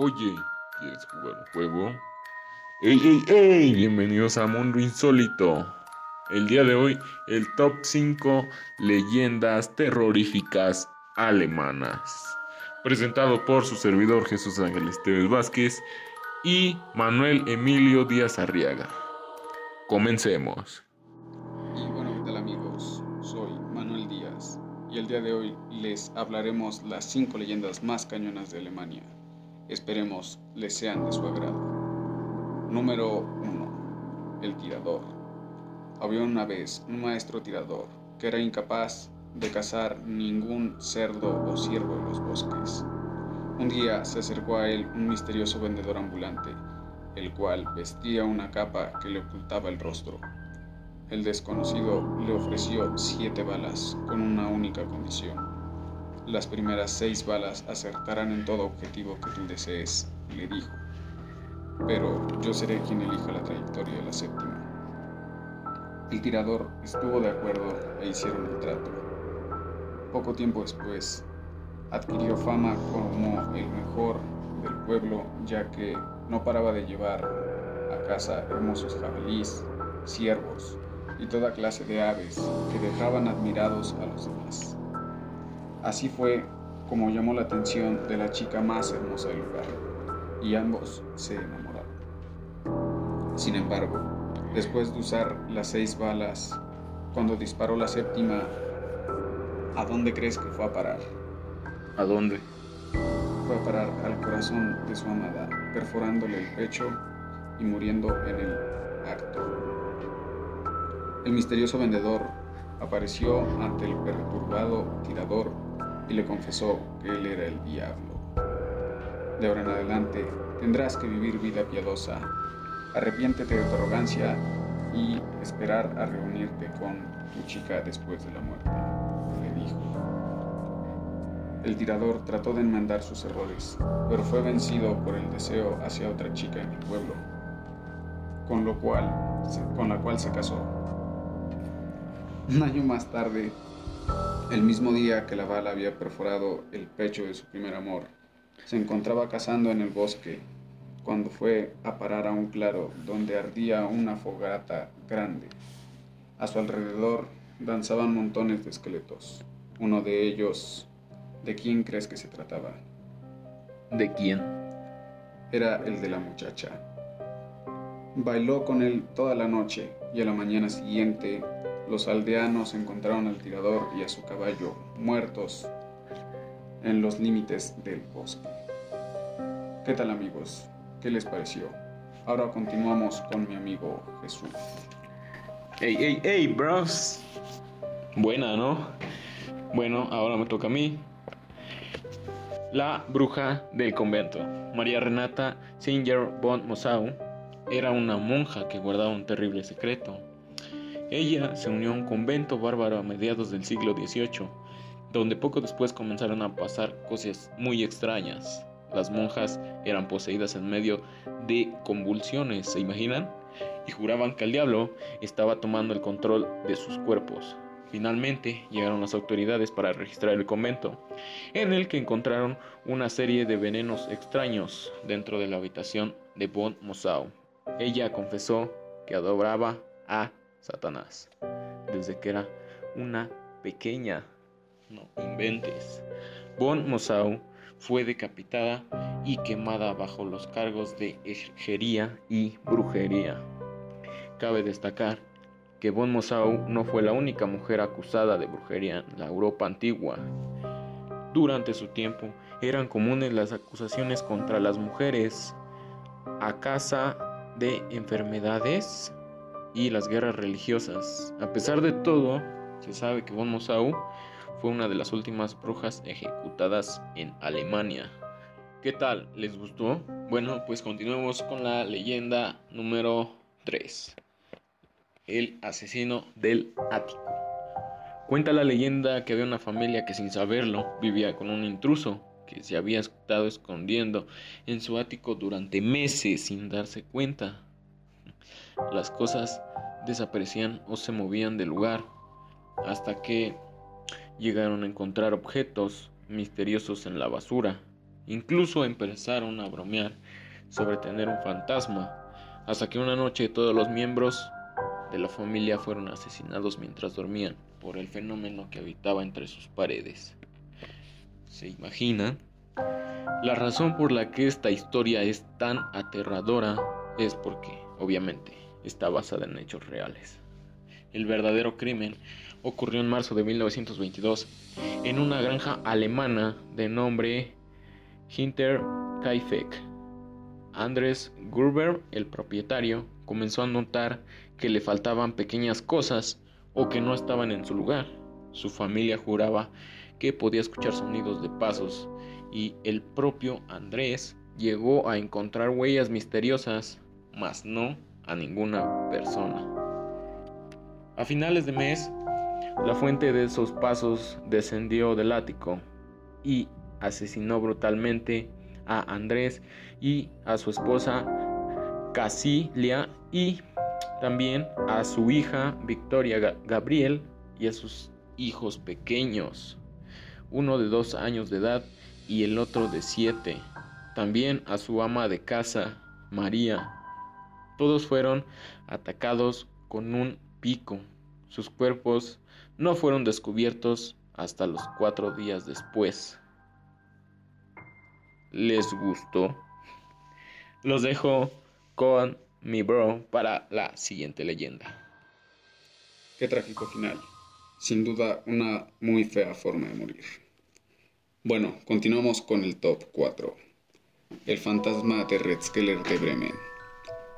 Oye, ¿quieres jugar un juego? ¡Ey, ey, ey! Bienvenidos a Mundo Insólito. El día de hoy, el top 5 leyendas terroríficas alemanas. Presentado por su servidor Jesús Ángel Esteves Vázquez y Manuel Emilio Díaz Arriaga. Comencemos. Y bueno, ¿qué tal amigos? Soy Manuel Díaz y el día de hoy les hablaremos las 5 leyendas más cañonas de Alemania. Esperemos les sean de su agrado. Número 1. El tirador. Había una vez un maestro tirador que era incapaz de cazar ningún cerdo o ciervo en los bosques. Un día se acercó a él un misterioso vendedor ambulante, el cual vestía una capa que le ocultaba el rostro. El desconocido le ofreció siete balas con una única condición las primeras seis balas acertarán en todo objetivo que tú desees, le dijo. Pero yo seré quien elija la trayectoria de la séptima. El tirador estuvo de acuerdo e hicieron el trato. Poco tiempo después, adquirió fama como el mejor del pueblo, ya que no paraba de llevar a casa hermosos jabalíes, ciervos y toda clase de aves que dejaban admirados a los demás. Así fue como llamó la atención de la chica más hermosa del lugar, y ambos se enamoraron. Sin embargo, después de usar las seis balas, cuando disparó la séptima, ¿a dónde crees que fue a parar? ¿A dónde? Fue a parar al corazón de su amada, perforándole el pecho y muriendo en el acto. El misterioso vendedor apareció ante el perturbado tirador y le confesó que él era el diablo. De ahora en adelante tendrás que vivir vida piadosa, arrepiéntete de tu arrogancia y esperar a reunirte con tu chica después de la muerte, le dijo. El tirador trató de enmendar sus errores, pero fue vencido por el deseo hacia otra chica en el pueblo, con, lo cual, con la cual se casó. Un año más tarde, el mismo día que la bala había perforado el pecho de su primer amor, se encontraba cazando en el bosque cuando fue a parar a un claro donde ardía una fogata grande. A su alrededor danzaban montones de esqueletos. Uno de ellos, ¿de quién crees que se trataba? ¿De quién? Era el de la muchacha. Bailó con él toda la noche y a la mañana siguiente los aldeanos encontraron al tirador y a su caballo muertos en los límites del bosque. ¿Qué tal amigos? ¿Qué les pareció? Ahora continuamos con mi amigo Jesús. Ey, ey, ey, bros. Buena, ¿no? Bueno, ahora me toca a mí. La bruja del convento. María Renata Singer von Mosau era una monja que guardaba un terrible secreto. Ella se unió a un convento bárbaro a mediados del siglo XVIII, donde poco después comenzaron a pasar cosas muy extrañas. Las monjas eran poseídas en medio de convulsiones, ¿se imaginan? Y juraban que el diablo estaba tomando el control de sus cuerpos. Finalmente llegaron las autoridades para registrar el convento, en el que encontraron una serie de venenos extraños dentro de la habitación de Bon Mosau. Ella confesó que adoraba a Satanás, desde que era una pequeña. No inventes. Bon Mosau fue decapitada y quemada bajo los cargos de hechicería y brujería. Cabe destacar que Bon Mosau no fue la única mujer acusada de brujería en la Europa antigua. Durante su tiempo eran comunes las acusaciones contra las mujeres a causa de enfermedades y las guerras religiosas. A pesar de todo, se sabe que von Mosau fue una de las últimas brujas ejecutadas en Alemania. ¿Qué tal? ¿Les gustó? Bueno, pues continuemos con la leyenda número 3. El asesino del ático. Cuenta la leyenda que había una familia que sin saberlo vivía con un intruso que se había estado escondiendo en su ático durante meses sin darse cuenta. Las cosas desaparecían o se movían del lugar hasta que llegaron a encontrar objetos misteriosos en la basura Incluso empezaron a bromear sobre tener un fantasma, hasta que una noche todos los miembros de la familia fueron asesinados mientras dormían por el fenómeno que habitaba entre sus paredes. ¿Se imagina? La razón por la que esta historia es tan aterradora es porque, obviamente, está basada en hechos reales. El verdadero crimen ocurrió en marzo de 1922 en una granja alemana de nombre Hinter Kaifek. Andrés Gruber, el propietario, comenzó a notar que le faltaban pequeñas cosas o que no estaban en su lugar. Su familia juraba que podía escuchar sonidos de pasos y el propio Andrés llegó a encontrar huellas misteriosas, mas no a ninguna persona. A finales de mes, la fuente de esos pasos descendió del ático y asesinó brutalmente a Andrés y a su esposa Casilia y también a su hija Victoria Gabriel y a sus hijos pequeños, uno de dos años de edad y el otro de siete. También a su ama de casa, María. Todos fueron atacados con un pico. Sus cuerpos no fueron descubiertos hasta los cuatro días después. ¿Les gustó? Los dejo con mi bro para la siguiente leyenda. Qué trágico final. Sin duda una muy fea forma de morir. Bueno, continuamos con el top 4. El fantasma de Redskeller de Bremen.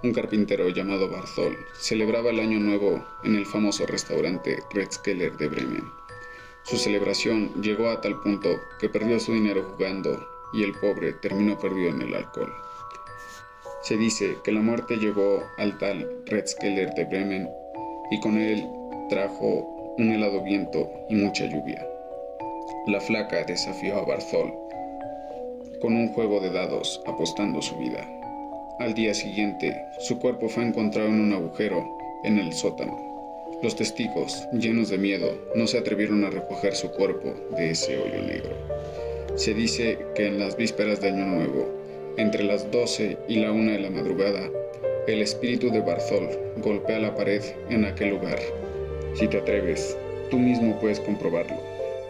Un carpintero llamado Barthol celebraba el año nuevo en el famoso restaurante Redskeller de Bremen. Su celebración llegó a tal punto que perdió su dinero jugando y el pobre terminó perdido en el alcohol. Se dice que la muerte llegó al tal Redskeller de Bremen y con él trajo un helado viento y mucha lluvia. La flaca desafió a Barthol con un juego de dados apostando su vida. Al día siguiente, su cuerpo fue encontrado en un agujero en el sótano. Los testigos, llenos de miedo, no se atrevieron a recoger su cuerpo de ese hoyo negro. Se dice que en las vísperas de Año Nuevo, entre las 12 y la 1 de la madrugada, el espíritu de Barthol golpea la pared en aquel lugar. Si te atreves, tú mismo puedes comprobarlo,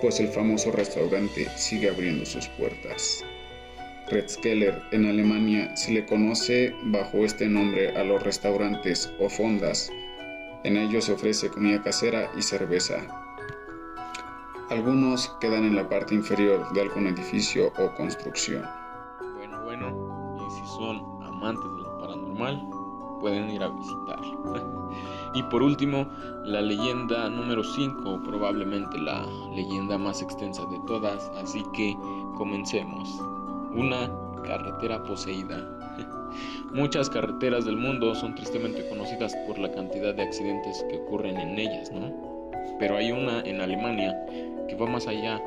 pues el famoso restaurante sigue abriendo sus puertas. Redskeller en Alemania se le conoce bajo este nombre a los restaurantes o fondas. En ellos se ofrece comida casera y cerveza. Algunos quedan en la parte inferior de algún edificio o construcción son amantes de lo paranormal, pueden ir a visitar. y por último, la leyenda número 5, probablemente la leyenda más extensa de todas, así que comencemos. Una carretera poseída. Muchas carreteras del mundo son tristemente conocidas por la cantidad de accidentes que ocurren en ellas, ¿no? Pero hay una en Alemania que va más allá,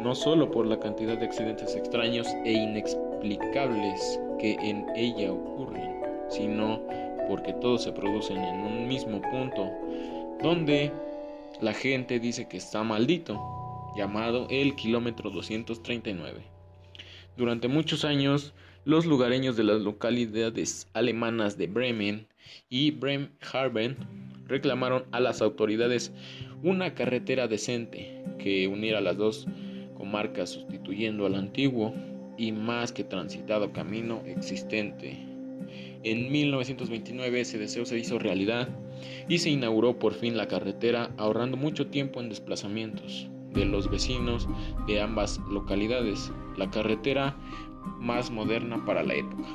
no solo por la cantidad de accidentes extraños e inexplicables que en ella ocurren, sino porque todos se producen en un mismo punto, donde la gente dice que está maldito, llamado el kilómetro 239. Durante muchos años, los lugareños de las localidades alemanas de Bremen y Bremerhaven reclamaron a las autoridades una carretera decente que uniera las dos comarcas sustituyendo al antiguo y más que transitado camino existente. En 1929 ese deseo se hizo realidad y se inauguró por fin la carretera ahorrando mucho tiempo en desplazamientos de los vecinos de ambas localidades. La carretera más moderna para la época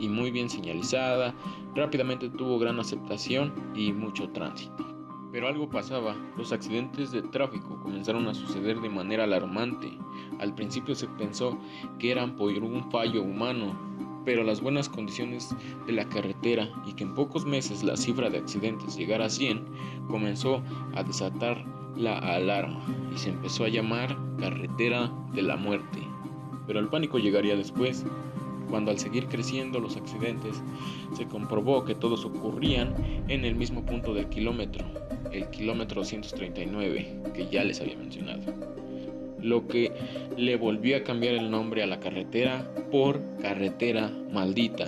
y muy bien señalizada, rápidamente tuvo gran aceptación y mucho tránsito. Pero algo pasaba, los accidentes de tráfico comenzaron a suceder de manera alarmante. Al principio se pensó que eran por un fallo humano, pero las buenas condiciones de la carretera y que en pocos meses la cifra de accidentes llegara a 100 comenzó a desatar la alarma y se empezó a llamar carretera de la muerte. Pero el pánico llegaría después, cuando al seguir creciendo los accidentes se comprobó que todos ocurrían en el mismo punto del kilómetro, el kilómetro 239 que ya les había mencionado. lo que le volvió a cambiar el nombre a la carretera por carretera maldita.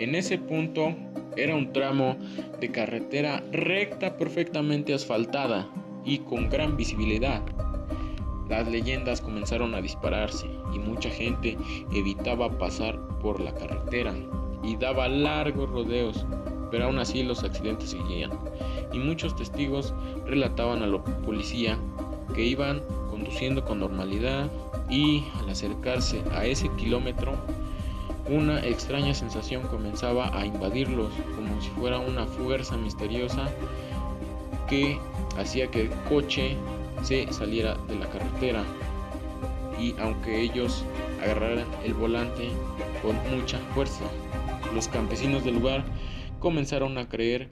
En ese punto era un tramo de carretera recta perfectamente asfaltada y con gran visibilidad. Las leyendas comenzaron a dispararse y mucha gente evitaba pasar por la carretera y daba largos rodeos, pero aún así los accidentes seguían. Y muchos testigos relataban a la policía que iban conduciendo con normalidad y al acercarse a ese kilómetro una extraña sensación comenzaba a invadirlos como si fuera una fuerza misteriosa que hacía que el coche se saliera de la carretera y aunque ellos agarraran el volante con mucha fuerza, los campesinos del lugar comenzaron a creer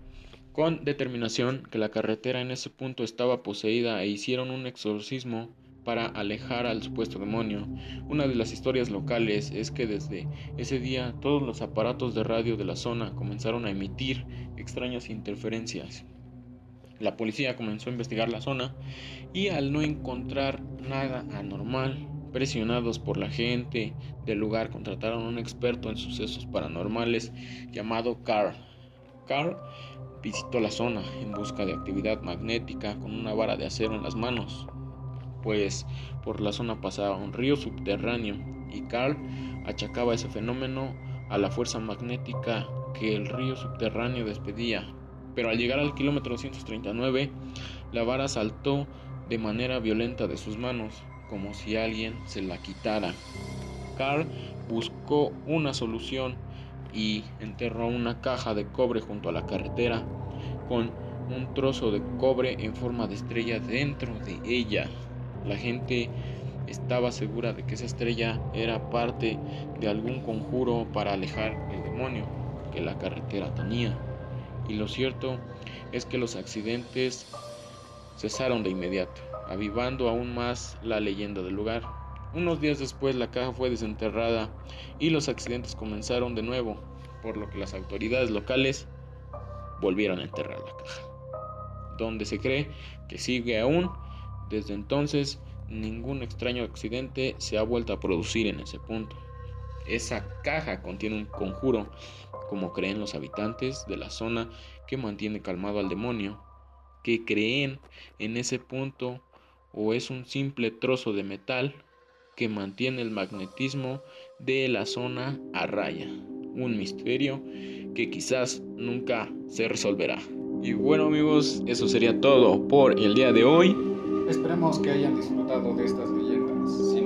con determinación que la carretera en ese punto estaba poseída e hicieron un exorcismo para alejar al supuesto demonio. Una de las historias locales es que desde ese día todos los aparatos de radio de la zona comenzaron a emitir extrañas interferencias. La policía comenzó a investigar la zona y al no encontrar nada anormal, presionados por la gente del lugar, contrataron a un experto en sucesos paranormales llamado Carl. Carl visitó la zona en busca de actividad magnética con una vara de acero en las manos, pues por la zona pasaba un río subterráneo y Carl achacaba ese fenómeno a la fuerza magnética que el río subterráneo despedía pero al llegar al kilómetro 239, la vara saltó de manera violenta de sus manos, como si alguien se la quitara. Carl buscó una solución y enterró una caja de cobre junto a la carretera con un trozo de cobre en forma de estrella dentro de ella. La gente estaba segura de que esa estrella era parte de algún conjuro para alejar el demonio que la carretera tenía y lo cierto es que los accidentes cesaron de inmediato, avivando aún más la leyenda del lugar. Unos días después la caja fue desenterrada y los accidentes comenzaron de nuevo, por lo que las autoridades locales volvieron a enterrar la caja, donde se cree que sigue aún. Desde entonces, ningún extraño accidente se ha vuelto a producir en ese punto. Esa caja contiene un conjuro como creen los habitantes de la zona que mantiene calmado al demonio, que creen en ese punto o es un simple trozo de metal que mantiene el magnetismo de la zona a raya. Un misterio que quizás nunca se resolverá. Y bueno amigos, eso sería todo por el día de hoy. Esperemos que hayan disfrutado de estas leyendas.